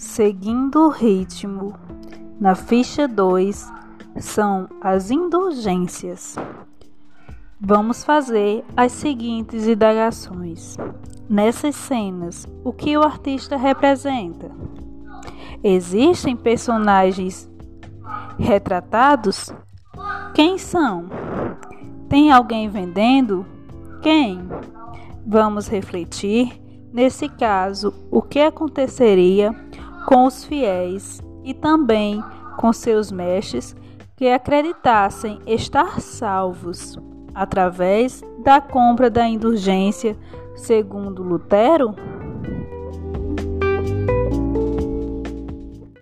Seguindo o ritmo, na ficha 2 são as indulgências. Vamos fazer as seguintes indagações. Nessas cenas, o que o artista representa? Existem personagens retratados? Quem são? Tem alguém vendendo? Quem? Vamos refletir, nesse caso, o que aconteceria com os fiéis e também com seus mestres que acreditassem estar salvos através da compra da indulgência, segundo Lutero?